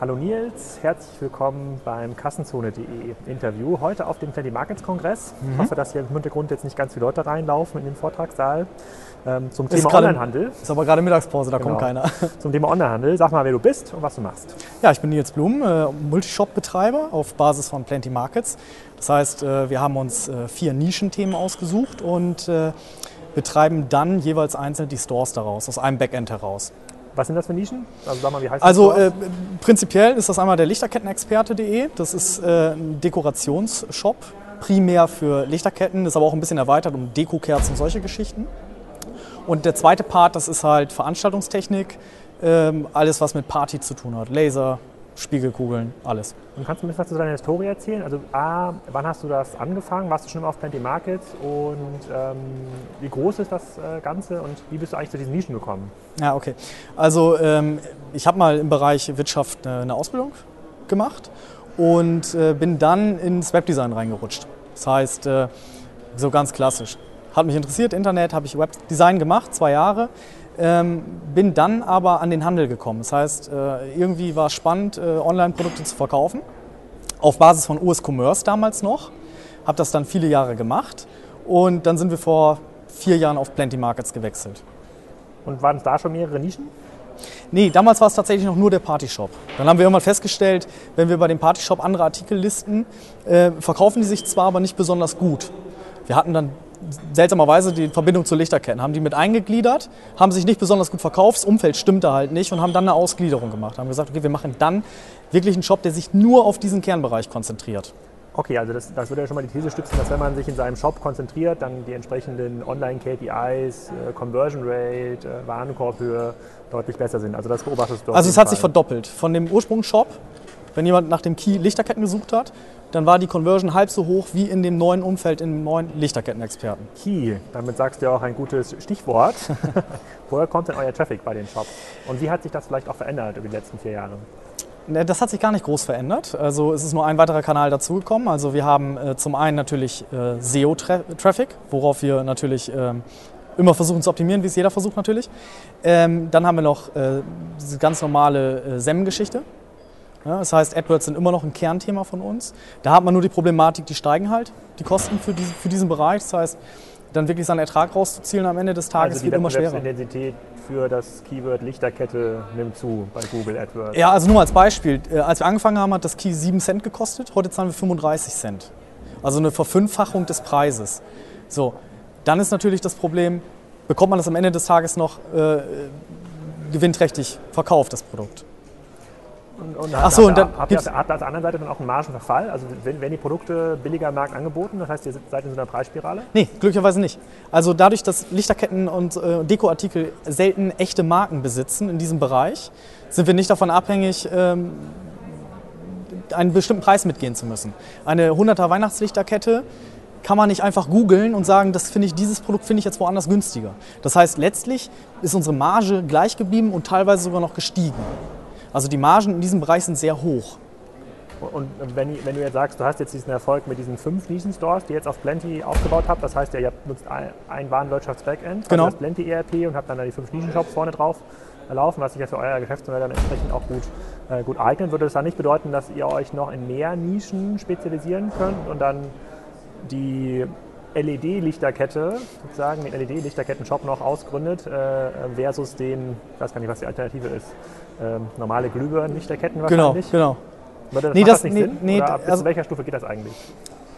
Hallo Nils, herzlich willkommen beim Kassenzone.de Interview. Heute auf dem Plenty Markets Kongress. Mhm. Ich hoffe, dass hier im Hintergrund jetzt nicht ganz viele Leute reinlaufen in den Vortragssaal. Ähm, zum Thema Onlinehandel. Ist aber gerade Mittagspause, da genau. kommt keiner. Zum Thema Onlinehandel. Sag mal, wer du bist und was du machst. Ja, ich bin Nils Blum, äh, Multishop-Betreiber auf Basis von Plenty Markets. Das heißt, äh, wir haben uns äh, vier Nischenthemen ausgesucht und äh, betreiben dann jeweils einzeln die Stores daraus, aus einem Backend heraus. Was sind das für Nischen? Also sag mal, wie heißt Also äh, prinzipiell ist das einmal der Lichterkettenexperte.de. Das ist äh, ein Dekorationsshop, primär für Lichterketten, ist aber auch ein bisschen erweitert um Dekokerzen und solche Geschichten. Und der zweite Part, das ist halt Veranstaltungstechnik, äh, alles was mit Party zu tun hat. Laser, Spiegelkugeln, alles. Und kannst du ein bisschen was zu deiner Historie erzählen? Also A, wann hast du das angefangen? Warst du schon auf Plenty Markets? Und ähm, wie groß ist das äh, Ganze und wie bist du eigentlich zu diesen Nischen gekommen? Ja, okay. Also ähm, ich habe mal im Bereich Wirtschaft äh, eine Ausbildung gemacht und äh, bin dann ins Webdesign reingerutscht. Das heißt, äh, so ganz klassisch. Hat mich interessiert, Internet, habe ich Webdesign gemacht, zwei Jahre. Ähm, bin dann aber an den Handel gekommen. Das heißt, äh, irgendwie war es spannend, äh, Online-Produkte zu verkaufen. Auf Basis von US Commerce damals noch. Habe das dann viele Jahre gemacht. Und dann sind wir vor vier Jahren auf Plenty Markets gewechselt. Und waren es da schon mehrere Nischen? Nee, damals war es tatsächlich noch nur der Partyshop. Dann haben wir irgendwann festgestellt, wenn wir bei dem Partyshop andere Artikel listen, äh, verkaufen die sich zwar, aber nicht besonders gut. Wir hatten dann seltsamerweise die Verbindung zu Lichterketten. Haben die mit eingegliedert, haben sich nicht besonders gut verkauft, das Umfeld stimmte halt nicht und haben dann eine Ausgliederung gemacht. Haben gesagt, okay, wir machen dann wirklich einen Shop, der sich nur auf diesen Kernbereich konzentriert. Okay, also das, das würde ja schon mal die These stützen, dass wenn man sich in seinem Shop konzentriert, dann die entsprechenden Online-KPIs, äh, Conversion Rate, äh, Warenkorbhöhe deutlich besser sind. Also das beobachtest du. Also es hat Fall. sich verdoppelt. Von dem Ursprungsshop, wenn jemand nach dem Key Lichterketten gesucht hat, dann war die Conversion halb so hoch wie in dem neuen Umfeld, in dem neuen Lichterkettenexperten. Key, damit sagst du ja auch ein gutes Stichwort. Woher kommt denn euer Traffic bei den Shops? Und wie hat sich das vielleicht auch verändert über die letzten vier Jahre? Ne, das hat sich gar nicht groß verändert. Also es ist nur ein weiterer Kanal dazugekommen. Also wir haben äh, zum einen natürlich äh, SEO-Traffic, worauf wir natürlich ähm, immer versuchen zu optimieren, wie es jeder versucht natürlich. Ähm, dann haben wir noch äh, diese ganz normale äh, SEM-Geschichte. Das heißt, AdWords sind immer noch ein Kernthema von uns. Da hat man nur die Problematik, die steigen halt, die Kosten für, diese, für diesen Bereich. Das heißt, dann wirklich seinen Ertrag rauszuzielen am Ende des Tages also wird immer schwerer. Die Intensität für das Keyword Lichterkette nimmt zu bei Google AdWords. Ja, also nur als Beispiel. Äh, als wir angefangen haben, hat das Key 7 Cent gekostet. Heute zahlen wir 35 Cent. Also eine Verfünffachung des Preises. So, dann ist natürlich das Problem, bekommt man das am Ende des Tages noch äh, gewinnträchtig verkauft, das Produkt. Und, und so, hat, und dann habt ihr auf der, auf der anderen Seite dann auch einen Margenverfall? Also werden die Produkte billiger am Markt angeboten? Das heißt, ihr seid in so einer Preisspirale? Nee, glücklicherweise nicht. Also dadurch, dass Lichterketten und äh, Dekoartikel selten echte Marken besitzen in diesem Bereich, sind wir nicht davon abhängig, ähm, einen bestimmten Preis mitgehen zu müssen. Eine 100er Weihnachtslichterkette kann man nicht einfach googeln und sagen, das finde ich, dieses Produkt finde ich jetzt woanders günstiger. Das heißt, letztlich ist unsere Marge gleich geblieben und teilweise sogar noch gestiegen. Also die Margen in diesem Bereich sind sehr hoch. Und wenn, wenn, du jetzt sagst, du hast jetzt diesen Erfolg mit diesen fünf Nischen-Stores, die jetzt auf Plenty aufgebaut habt, das heißt, ihr nutzt ein Warenwirtschafts-Backend, also genau. das Plenty ERP und habt dann da die fünf Nischen-Shops vorne drauf laufen, was sich ja für euer Geschäftsmodell dann entsprechend auch gut, äh, gut eignet. Würde das dann nicht bedeuten, dass ihr euch noch in mehr Nischen spezialisieren könnt und dann die LED-Lichterkette, sozusagen den LED-Lichterketten-Shop noch ausgründet, äh, versus den, ich weiß gar nicht, was die Alternative ist, ähm, normale Glühbirnen-Lichterketten wahrscheinlich. Genau, genau. Würde das, nee, das, das nicht nee, Sinn? Nee, Oder bis also, welcher Stufe geht das eigentlich?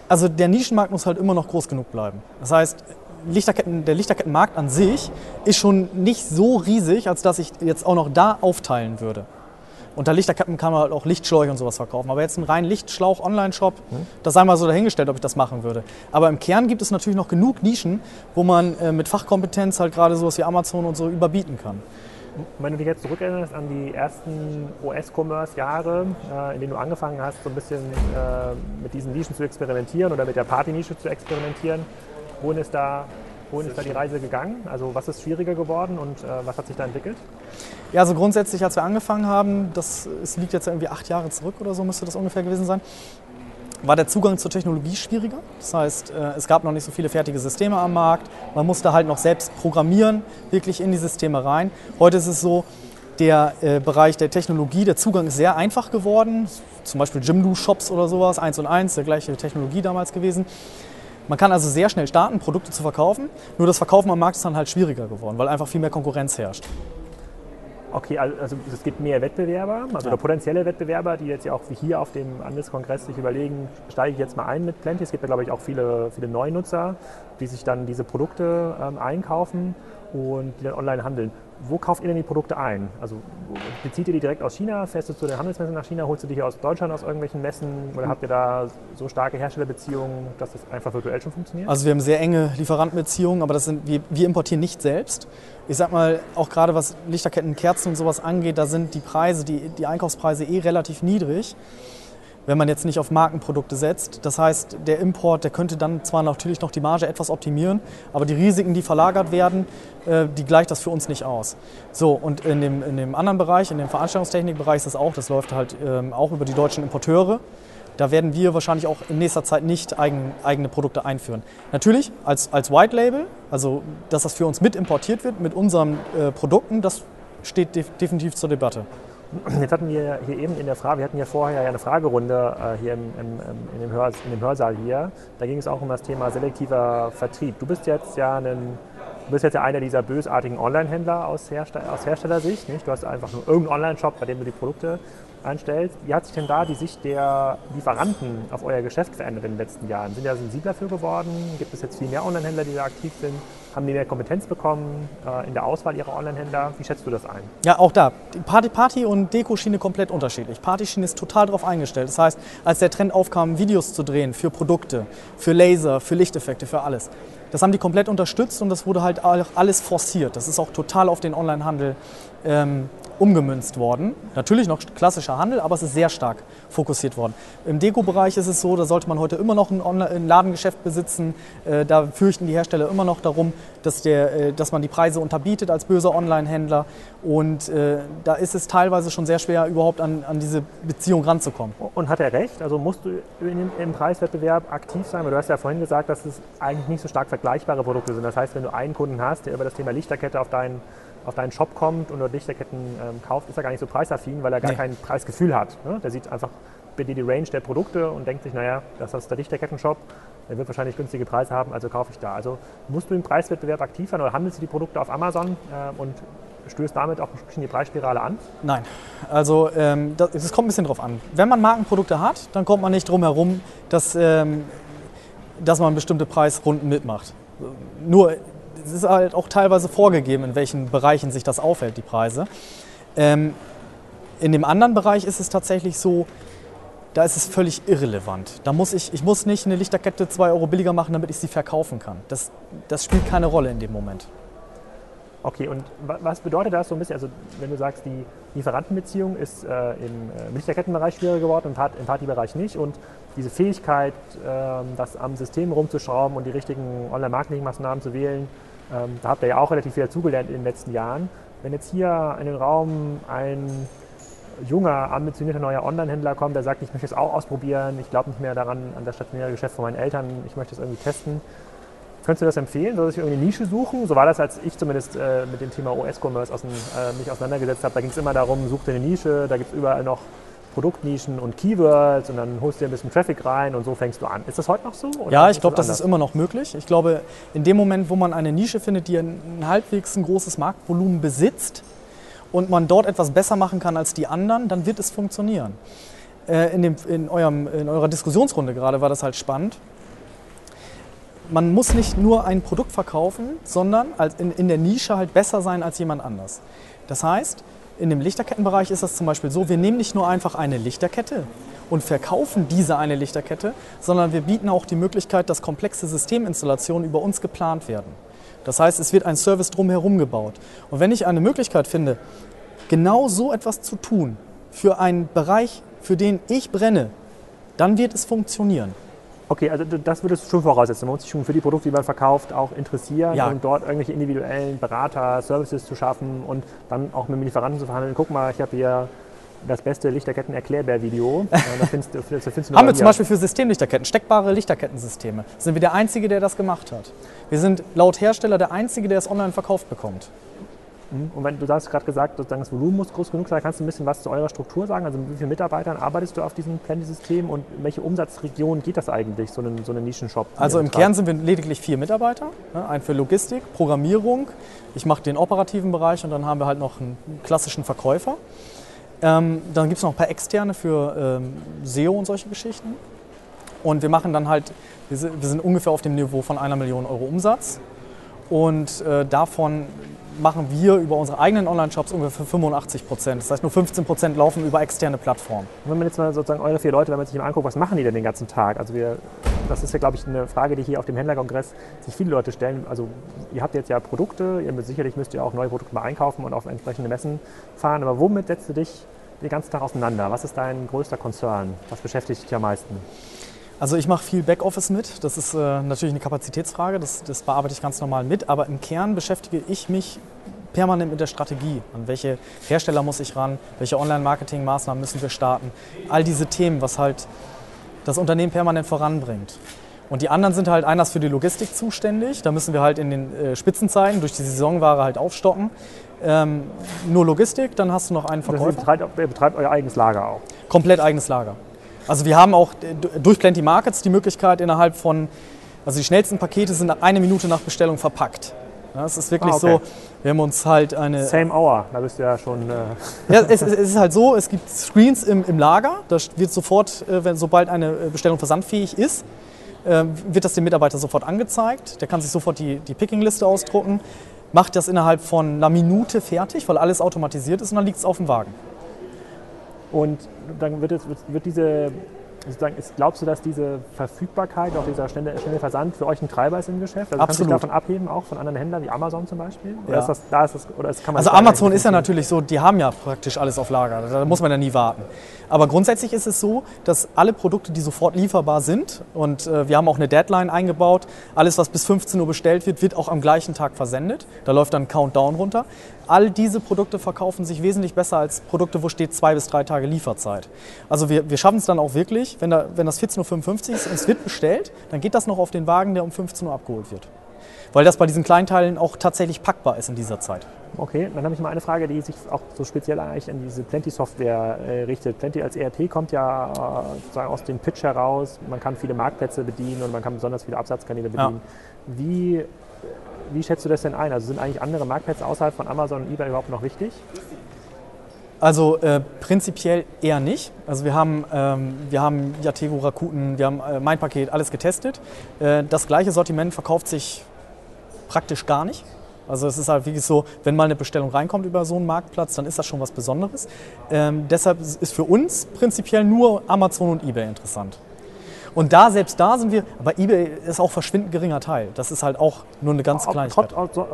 Also der Nischenmarkt muss halt immer noch groß genug bleiben. Das heißt, Lichterketten, der Lichterkettenmarkt an sich ist schon nicht so riesig, als dass ich jetzt auch noch da aufteilen würde. Unter Lichterketten kann man halt auch Lichtschläuche und sowas verkaufen. Aber jetzt ein rein Lichtschlauch-Online-Shop, hm. das sei mal so dahingestellt, ob ich das machen würde. Aber im Kern gibt es natürlich noch genug Nischen, wo man äh, mit Fachkompetenz halt gerade sowas wie Amazon und so überbieten kann. Wenn du dich jetzt zurückerinnerst an die ersten US-Commerce-Jahre, äh, in denen du angefangen hast, so ein bisschen äh, mit diesen Nischen zu experimentieren oder mit der Party-Nische zu experimentieren, wohin ist da Wohin ist da die Reise gegangen? Also was ist schwieriger geworden und äh, was hat sich da entwickelt? Ja, also grundsätzlich, als wir angefangen haben, das es liegt jetzt irgendwie acht Jahre zurück oder so, müsste das ungefähr gewesen sein, war der Zugang zur Technologie schwieriger. Das heißt, äh, es gab noch nicht so viele fertige Systeme am Markt. Man musste halt noch selbst programmieren, wirklich in die Systeme rein. Heute ist es so, der äh, Bereich der Technologie, der Zugang ist sehr einfach geworden. Zum Beispiel Jimdo-Shops oder sowas, eins und eins, der gleiche Technologie damals gewesen. Man kann also sehr schnell starten, Produkte zu verkaufen. Nur das Verkaufen am Markt ist dann halt schwieriger geworden, weil einfach viel mehr Konkurrenz herrscht. Okay, also es gibt mehr Wettbewerber, also ja. potenzielle Wettbewerber, die jetzt ja auch wie hier auf dem Handelskongress sich überlegen, steige ich jetzt mal ein mit Plenty. Es gibt ja, glaube ich, auch viele, viele Neunutzer, die sich dann diese Produkte ähm, einkaufen und die dann online handeln. Wo kauft ihr denn die Produkte ein? Also bezieht ihr die direkt aus China? Fährst du zu den Handelsmessen nach China? Holst du die hier aus Deutschland aus irgendwelchen Messen? Oder habt ihr da so starke Herstellerbeziehungen, dass das einfach virtuell schon funktioniert? Also wir haben sehr enge Lieferantenbeziehungen, aber das sind, wir, wir importieren nicht selbst. Ich sag mal, auch gerade was Lichterketten, Kerzen und sowas angeht, da sind die Preise, die, die Einkaufspreise eh relativ niedrig wenn man jetzt nicht auf Markenprodukte setzt. Das heißt, der Import, der könnte dann zwar natürlich noch die Marge etwas optimieren, aber die Risiken, die verlagert werden, äh, die gleicht das für uns nicht aus. So, und in dem, in dem anderen Bereich, in dem Veranstaltungstechnikbereich ist das auch, das läuft halt ähm, auch über die deutschen Importeure. Da werden wir wahrscheinlich auch in nächster Zeit nicht eigen, eigene Produkte einführen. Natürlich als, als White Label, also dass das für uns mit importiert wird mit unseren äh, Produkten, das steht def definitiv zur Debatte. Jetzt hatten wir hier eben in der Frage, wir hatten ja vorher ja eine Fragerunde äh, hier im, im, in, dem Hör, in, dem Hörsaal hier. Da ging es auch um das Thema selektiver Vertrieb. Du bist jetzt ja ein, du bist jetzt ja einer dieser bösartigen Online-Händler aus, Herstell aus Herstellersicht. Nicht? Du hast einfach nur irgendeinen Online-Shop, bei dem du die Produkte einstellst. Wie hat sich denn da die Sicht der Lieferanten auf euer Geschäft verändert in den letzten Jahren? Sind ja sensibler für geworden? Gibt es jetzt viel mehr Online-Händler, die da aktiv sind? Haben die mehr Kompetenz bekommen äh, in der Auswahl ihrer Online-Händler? Wie schätzt du das ein? Ja, auch da. Party, Party und Deko-Schiene komplett unterschiedlich. Party-Schiene ist total darauf eingestellt. Das heißt, als der Trend aufkam, Videos zu drehen für Produkte, für Laser, für Lichteffekte, für alles, das haben die komplett unterstützt und das wurde halt alles forciert. Das ist auch total auf den Onlinehandel ähm, umgemünzt worden. Natürlich noch klassischer Handel, aber es ist sehr stark fokussiert worden. Im Deko-Bereich ist es so, da sollte man heute immer noch ein, Online ein Ladengeschäft besitzen. Äh, da fürchten die Hersteller immer noch darum, dass, der, äh, dass man die Preise unterbietet als böser Online-Händler. Und äh, da ist es teilweise schon sehr schwer, überhaupt an, an diese Beziehung ranzukommen. Und hat er recht? Also musst du in, im Preiswettbewerb aktiv sein? Weil du hast ja vorhin gesagt, dass es eigentlich nicht so stark vergleichbare Produkte sind. Das heißt, wenn du einen Kunden hast, der über das Thema Lichterkette auf deinen auf deinen Shop kommt und dort Lichterketten ähm, kauft, ist er gar nicht so preisaffin, weil er gar nee. kein Preisgefühl hat. Ne? Der sieht einfach bitte die Range der Produkte und denkt sich, naja, das ist der Lichterketten-Shop, der wird wahrscheinlich günstige Preise haben, also kaufe ich da. Also musst du im Preiswettbewerb aktiv sein oder handelst du die Produkte auf Amazon äh, und stößt damit auch ein bisschen die Preisspirale an? Nein, also ähm, das, das, kommt ein bisschen drauf an. Wenn man Markenprodukte hat, dann kommt man nicht drum herum, dass, ähm, dass man bestimmte Preisrunden mitmacht. Nur es ist halt auch teilweise vorgegeben, in welchen Bereichen sich das aufhält, die Preise. Ähm, in dem anderen Bereich ist es tatsächlich so, da ist es völlig irrelevant. Da muss ich, ich muss nicht eine Lichterkette 2 Euro billiger machen, damit ich sie verkaufen kann. Das, das spielt keine Rolle in dem Moment. Okay, und was bedeutet das so ein bisschen? Also, wenn du sagst, die Lieferantenbeziehung ist äh, im äh, Lichterkettenbereich schwieriger geworden, im, im Partybereich nicht. Und diese Fähigkeit, äh, das am System rumzuschrauben und die richtigen Online-Marketing-Maßnahmen zu wählen, ähm, da habt ihr ja auch relativ viel dazugelernt in den letzten Jahren. Wenn jetzt hier in den Raum ein junger, ambitionierter neuer Online-Händler kommt, der sagt, ich möchte es auch ausprobieren, ich glaube nicht mehr daran, an das stationäre Geschäft von meinen Eltern, ich möchte es irgendwie testen. Könntest du das empfehlen? Soll ich irgendeine Nische suchen? So war das, als ich zumindest äh, mit dem Thema OS-Commerce aus, äh, mich auseinandergesetzt habe. Da ging es immer darum, such dir eine Nische, da gibt es überall noch Produktnischen und Keywords und dann holst du dir ein bisschen Traffic rein und so fängst du an. Ist das heute noch so? ja, ich glaube, das, das ist immer noch möglich. Ich glaube, in dem Moment, wo man eine Nische findet, die ein, halbwegs ein großes Marktvolumen besitzt und man dort etwas besser machen kann als die anderen, dann wird es funktionieren. Äh, in, dem, in, eurem, in eurer Diskussionsrunde gerade war das halt spannend. Man muss nicht nur ein Produkt verkaufen, sondern in, in der Nische halt besser sein als jemand anders. Das heißt, in dem Lichterkettenbereich ist das zum Beispiel so, wir nehmen nicht nur einfach eine Lichterkette und verkaufen diese eine Lichterkette, sondern wir bieten auch die Möglichkeit, dass komplexe Systeminstallationen über uns geplant werden. Das heißt, es wird ein Service drumherum gebaut. Und wenn ich eine Möglichkeit finde, genau so etwas zu tun für einen Bereich, für den ich brenne, dann wird es funktionieren. Okay, also das würdest du schon voraussetzen. Man muss sich schon für die Produkte, die man verkauft, auch interessieren ja. und dort irgendwelche individuellen Berater, Services zu schaffen und dann auch mit dem Lieferanten zu verhandeln. Guck mal, ich habe hier das beste das findest Haben wir zum Beispiel für Systemlichterketten, steckbare Lichterkettensysteme. Sind wir der Einzige, der das gemacht hat. Wir sind laut Hersteller der Einzige, der es online verkauft bekommt. Mhm. Und wenn du hast gerade gesagt, sozusagen das Volumen muss groß genug sein, kannst du ein bisschen was zu eurer Struktur sagen? Also mit wie vielen Mitarbeitern arbeitest du auf diesem Plenty-System und in welche Umsatzregion geht das eigentlich, so ein so eine Nischenshop? Also im Kern sind wir lediglich vier Mitarbeiter. Ne? Ein für Logistik, Programmierung, ich mache den operativen Bereich und dann haben wir halt noch einen klassischen Verkäufer. Ähm, dann gibt es noch ein paar externe für ähm, SEO und solche Geschichten. Und wir machen dann halt, wir sind, wir sind ungefähr auf dem Niveau von einer Million Euro Umsatz. Und äh, davon machen wir über unsere eigenen Online-Shops ungefähr 85 Prozent. Das heißt, nur 15 Prozent laufen über externe Plattformen. wenn man jetzt mal sozusagen eure vier Leute, wenn man sich mal anguckt, was machen die denn den ganzen Tag? Also wir, das ist ja, glaube ich, eine Frage, die hier auf dem Händlerkongress sich viele Leute stellen. Also ihr habt jetzt ja Produkte, ihr müsst, sicherlich müsst ihr auch neue Produkte mal einkaufen und auf entsprechende Messen fahren. Aber womit setzt du dich den ganzen Tag auseinander? Was ist dein größter Konzern? Was beschäftigt dich am meisten? Also ich mache viel Backoffice mit. Das ist äh, natürlich eine Kapazitätsfrage. Das, das bearbeite ich ganz normal mit. Aber im Kern beschäftige ich mich permanent mit der Strategie. An welche Hersteller muss ich ran? Welche Online-Marketing-Maßnahmen müssen wir starten? All diese Themen, was halt das Unternehmen permanent voranbringt. Und die anderen sind halt einer für die Logistik zuständig. Da müssen wir halt in den äh, Spitzenzeiten durch die Saisonware halt aufstocken. Ähm, nur Logistik, dann hast du noch einen Verkäufer. Das betreibt, ihr betreibt euer eigenes Lager auch? Komplett eigenes Lager. Also wir haben auch durch Plenty Markets die Möglichkeit innerhalb von, also die schnellsten Pakete sind eine Minute nach Bestellung verpackt. Ja, es ist wirklich ah, okay. so, wir haben uns halt eine... Same Hour, da bist du ja schon... Äh ja, es, es, ist halt so, es gibt Screens im, im Lager, da wird sofort, äh, wenn, sobald eine Bestellung versandfähig ist, äh, wird das dem Mitarbeiter sofort angezeigt. Der kann sich sofort die, die Picking-Liste ausdrucken, macht das innerhalb von einer Minute fertig, weil alles automatisiert ist und dann liegt es auf dem Wagen. Und dann wird, es, wird diese, sozusagen, ist, glaubst du, dass diese Verfügbarkeit, auch dieser schnelle, schnelle Versand für euch ein Treiber ist im Geschäft? Also Absolut. Kannst du davon abheben, auch von anderen Händlern wie Amazon zum Beispiel? Oder ja. ist das, da ist das, oder ist, kann man also Amazon ist ja natürlich so, die haben ja praktisch alles auf Lager, da muss man ja nie warten. Aber grundsätzlich ist es so, dass alle Produkte, die sofort lieferbar sind, und äh, wir haben auch eine Deadline eingebaut, alles, was bis 15 Uhr bestellt wird, wird auch am gleichen Tag versendet. Da läuft dann ein Countdown runter. All diese Produkte verkaufen sich wesentlich besser als Produkte, wo steht zwei bis drei Tage Lieferzeit. Also wir, wir schaffen es dann auch wirklich, wenn, da, wenn das 14.55 Uhr ist und es wird bestellt, dann geht das noch auf den Wagen, der um 15 Uhr abgeholt wird. Weil das bei diesen Kleinteilen auch tatsächlich packbar ist in dieser Zeit. Okay, dann habe ich mal eine Frage, die sich auch so speziell eigentlich an diese Plenty-Software äh, richtet. Plenty als ERP kommt ja äh, sozusagen aus dem Pitch heraus. Man kann viele Marktplätze bedienen und man kann besonders viele Absatzkanäle bedienen. Ja. Wie, wie schätzt du das denn ein? Also sind eigentlich andere Marktplätze außerhalb von Amazon und eBay überhaupt noch wichtig? Also äh, prinzipiell eher nicht. Also wir haben, ähm, wir haben Yatego, Rakuten, wir haben äh, mein Paket, alles getestet. Äh, das gleiche Sortiment verkauft sich praktisch gar nicht. Also es ist halt wirklich so, wenn mal eine Bestellung reinkommt über so einen Marktplatz, dann ist das schon was Besonderes. Ähm, deshalb ist für uns prinzipiell nur Amazon und eBay interessant. Und da, selbst da sind wir, aber eBay ist auch verschwindend geringer Teil. Das ist halt auch nur eine ganz kleine trotz,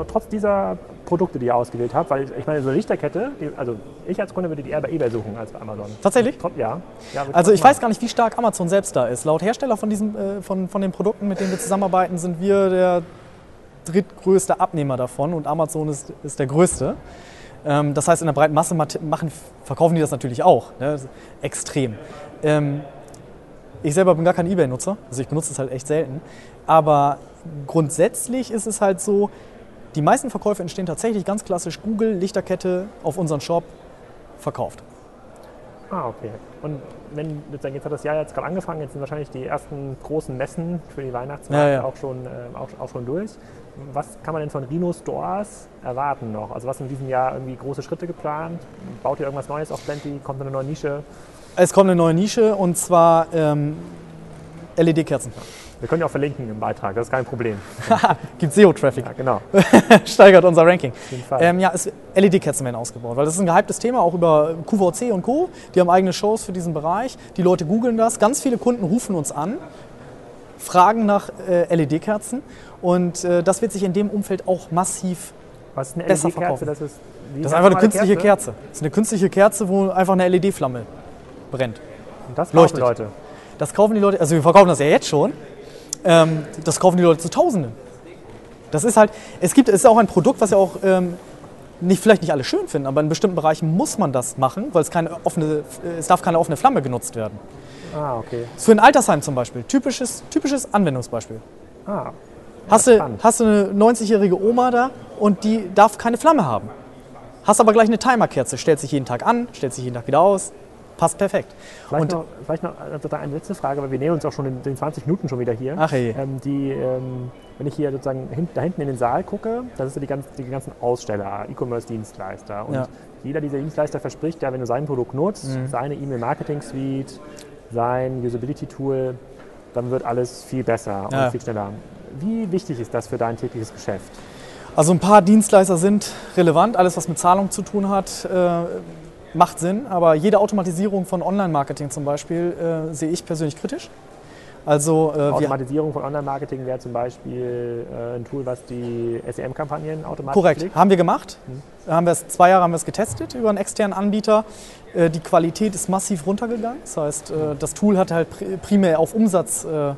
trotz, dieser Produkte, die ihr ausgewählt habt, weil ich meine, so eine Lichterkette, also ich als Kunde würde die eher bei eBay suchen als bei Amazon. Tatsächlich? Ja. ja also ich weiß gar nicht, wie stark Amazon selbst da ist. Laut Hersteller von, diesem, äh, von, von den Produkten, mit denen wir zusammenarbeiten, sind wir der drittgrößte Abnehmer davon und Amazon ist, ist der größte. Ähm, das heißt, in der breiten Masse machen, verkaufen die das natürlich auch. Ne? Extrem. Ähm, ich selber bin gar kein Ebay-Nutzer, also ich benutze es halt echt selten. Aber grundsätzlich ist es halt so, die meisten Verkäufe entstehen tatsächlich ganz klassisch Google, Lichterkette auf unseren Shop verkauft. Ah, okay. Und wenn jetzt hat das Jahr jetzt gerade angefangen, jetzt sind wahrscheinlich die ersten großen Messen für die Weihnachtsmarkt ja, ja. Auch, schon, äh, auch, auch, schon durch. Was kann man denn von Rhino Stores erwarten noch? Also was in diesem Jahr irgendwie große Schritte geplant? Baut ihr irgendwas Neues auf Plenty? Kommt eine neue Nische? Es kommt eine neue Nische und zwar ähm, LED-Kerzen. Wir können ja auch verlinken im Beitrag, das ist kein Problem. Gibt SEO-Traffic. Ja, genau. Steigert unser Ranking. Auf jeden Fall. Ähm, ja, LED-Kerzen werden ausgebaut, weil das ist ein gehyptes Thema, auch über QVC und Co. Die haben eigene Shows für diesen Bereich. Die Leute googeln das. Ganz viele Kunden rufen uns an, fragen nach äh, LED-Kerzen und äh, das wird sich in dem Umfeld auch massiv Was ist eine LED-Kerze? Das ist, das ist einfach eine künstliche Kerze? Kerze. Das ist eine künstliche Kerze, wo einfach eine LED-Flamme brennt. Und das kaufen Leuchtet. Leute? Das kaufen die Leute, also wir verkaufen das ja jetzt schon. Ähm, das kaufen die Leute zu Tausenden. Das ist halt, es gibt, es ist auch ein Produkt, was ja auch ähm, nicht, vielleicht nicht alle schön finden, aber in bestimmten Bereichen muss man das machen, weil es keine offene, es darf keine offene Flamme genutzt werden. Ah, okay. Für ein Altersheim zum Beispiel, typisches, typisches Anwendungsbeispiel. Ah. Hast du, hast du eine 90-jährige Oma da und die darf keine Flamme haben. Hast aber gleich eine Timerkerze, stellt sich jeden Tag an, stellt sich jeden Tag wieder aus. Passt perfekt. Vielleicht Und- noch, vielleicht noch sozusagen eine letzte Frage, weil wir nähern uns auch schon in den 20 Minuten schon wieder hier. Ach je. Ähm, die, ähm, wenn ich hier sozusagen hin, da hinten in den Saal gucke, das sind die, ganz, die ganzen Aussteller, E-Commerce-Dienstleister. Und Ja. jeder dieser Dienstleister verspricht ja, wenn du sein Produkt nutzt, Mhm. seine E-Mail-Marketing-Suite, sein Usability-Tool, dann wird alles viel besser Ja. und viel schneller. Wie wichtig ist das für dein tägliches Geschäft? Also ein paar Dienstleister sind relevant, alles was mit Zahlung zu tun hat, äh, macht Sinn, aber jede Automatisierung von Online-Marketing zum Beispiel äh, sehe ich persönlich kritisch. Also äh, Automatisierung von Online-Marketing wäre zum Beispiel äh, ein Tool, was die SEM-Kampagnen automatisch korrekt, pflegt. haben wir gemacht. Haben wir es, zwei Jahre haben wir es getestet über einen externen Anbieter. Äh, die Qualität ist massiv runtergegangen. Das heißt, äh, das Tool hat halt pri- primär auf Umsatz äh, äh,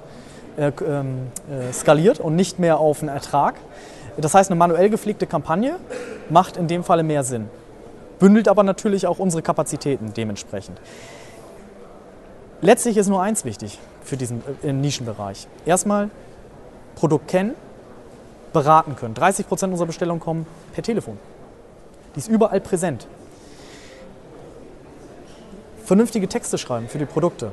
ähm, äh, skaliert und nicht mehr auf einen Ertrag. Das heißt, eine manuell gepflegte Kampagne macht in dem Falle mehr Sinn. Bündelt aber natürlich auch unsere Kapazitäten dementsprechend. Letztlich ist nur eins wichtig für diesen äh, Nischenbereich. Erstmal Produkt kennen, beraten können. 30 Prozent unserer Bestellungen kommen per Telefon. Die ist überall präsent. Vernünftige Texte schreiben für die Produkte.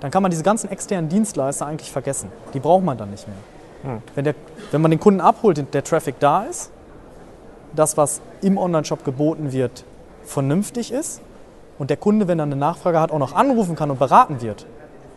Dann kann man diese ganzen externen Dienstleister eigentlich vergessen. Die braucht man dann nicht mehr. Hm. Wenn, der, wenn man den Kunden abholt, der Traffic da ist, das, was im Onlineshop geboten wird, vernünftig ist und der Kunde, wenn er eine Nachfrage hat, auch noch anrufen kann und beraten wird,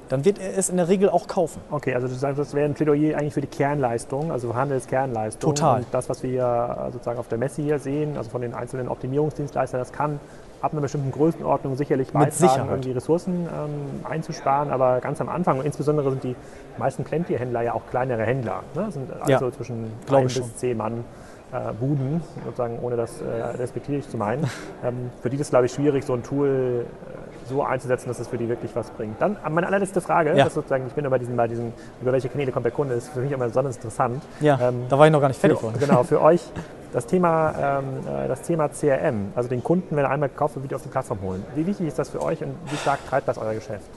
dann wird er es in der Regel auch kaufen. Okay, also du sagst, das wäre ein Plädoyer eigentlich für die Kernleistung, also Handelskernleistung. Total. Und das, was wir hier sozusagen auf der Messe hier sehen, also von den einzelnen Optimierungsdienstleistern, das kann ab einer bestimmten Größenordnung sicherlich beitragen, Sicherheit. irgendwie Ressourcen ähm, einzusparen, aber ganz am Anfang und insbesondere sind die meisten Kleintier-Händler ja auch kleinere Händler. Ne? Sind also Ja, zwischen ein bis zehn Mann. Äh, Buden, sozusagen, ohne das äh, respektierlich zu meinen. Ähm, für die ist es, glaube ich, schwierig, so ein Tool äh, so einzusetzen, dass es für die wirklich was bringt. Dann meine allerletzte Frage, Ja. sozusagen, ich bin immer diesen, bei diesen, über welche Kanäle kommt der Kunde, ist für mich immer besonders interessant. Ja, Ähm, da war ich noch gar nicht fertig für. Genau, für euch das Thema, ähm, äh, das Thema CRM, also den Kunden, wenn er einmal gekauft wird, wieder auf die Plattform holen. Wie wichtig ist das für euch und wie stark treibt das euer Geschäft?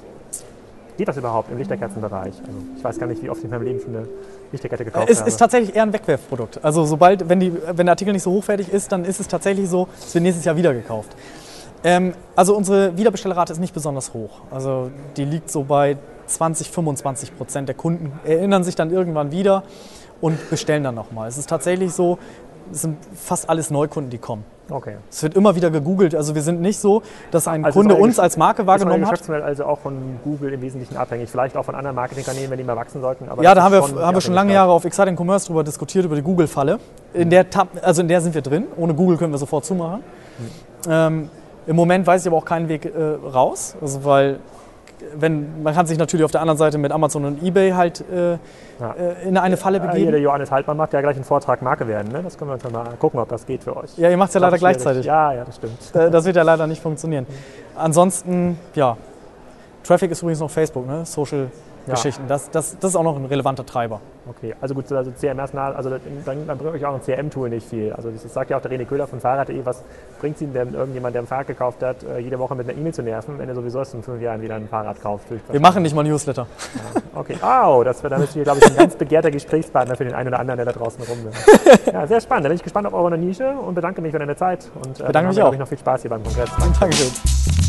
Geht das überhaupt im Lichterkerzenbereich? Also ich weiß gar nicht, wie oft ich in meinem Leben schon eine Lichterkette gekauft Es habe. ist tatsächlich eher ein Wegwerfprodukt. Also sobald, wenn, die, wenn der Artikel nicht so hochwertig ist, dann ist es tatsächlich so, es wird nächstes Jahr wieder gekauft. Ähm, also unsere Wiederbestellrate ist nicht besonders hoch. Also die liegt so bei 20, 25 Prozent. Der Kunden erinnern sich dann irgendwann wieder und bestellen dann nochmal. Es ist tatsächlich so, es sind fast alles Neukunden, die kommen. okay. Es wird immer wieder gegoogelt. Also wir sind nicht so, dass ein Also Kunde ist uns als Marke Ist wahrgenommen hat. Geschäftsmodell also auch von Google im Wesentlichen abhängig? Vielleicht auch von anderen Marketingkanälen, wenn die mal wachsen sollten? Aber Ja, da haben ist wir, schon haben wir schon lange. Jahre auf Exciting Commerce drüber diskutiert, über die Google-Falle. In der, Tab, also in der sind wir drin. Ohne Google können wir sofort zumachen. Ähm, Im Moment weiß ich aber auch keinen Weg äh, raus. Also weil wenn, man kann sich natürlich auf der anderen Seite mit Amazon und Ebay halt äh, Ja. äh, in eine Falle Äh, begeben. der Johannes Haltmann macht ja gleich einen Vortrag Marke werden. Ne? Das können wir uns mal gucken, ob das geht für euch. Ja, ihr macht es ja leider Schwierig. gleichzeitig. Ja, ja, das stimmt. Das wird ja leider nicht funktionieren. Ansonsten, ja, Traffic ist übrigens noch Facebook, ne? Social-Geschichten. Das, das, das ist auch noch ein relevanter Treiber. Okay, also gut, also CMS, nah- also dann, dann bringt euch auch ein CRM-Tool nicht viel. Also das sagt ja auch der René Köhler von Fahrrad.de, was bringt es ihm denn, irgendjemand, der ein Fahrrad gekauft hat, äh, jede Woche mit einer E-Mail zu nerven, wenn er sowieso erst in fünf Jahren wieder ein Fahrrad kauft? Wir machen nicht mal Newsletter. Okay, oh, das wäre dann natürlich, glaube ich, ein ganz begehrter Gesprächspartner für den einen oder anderen, der da draußen rumläuft. Ja, sehr spannend. Da bin ich gespannt auf eure Nische und bedanke mich für deine Zeit. Und äh, Bedanke mich auch. Ich noch viel Spaß hier beim Kongress. Dankeschön.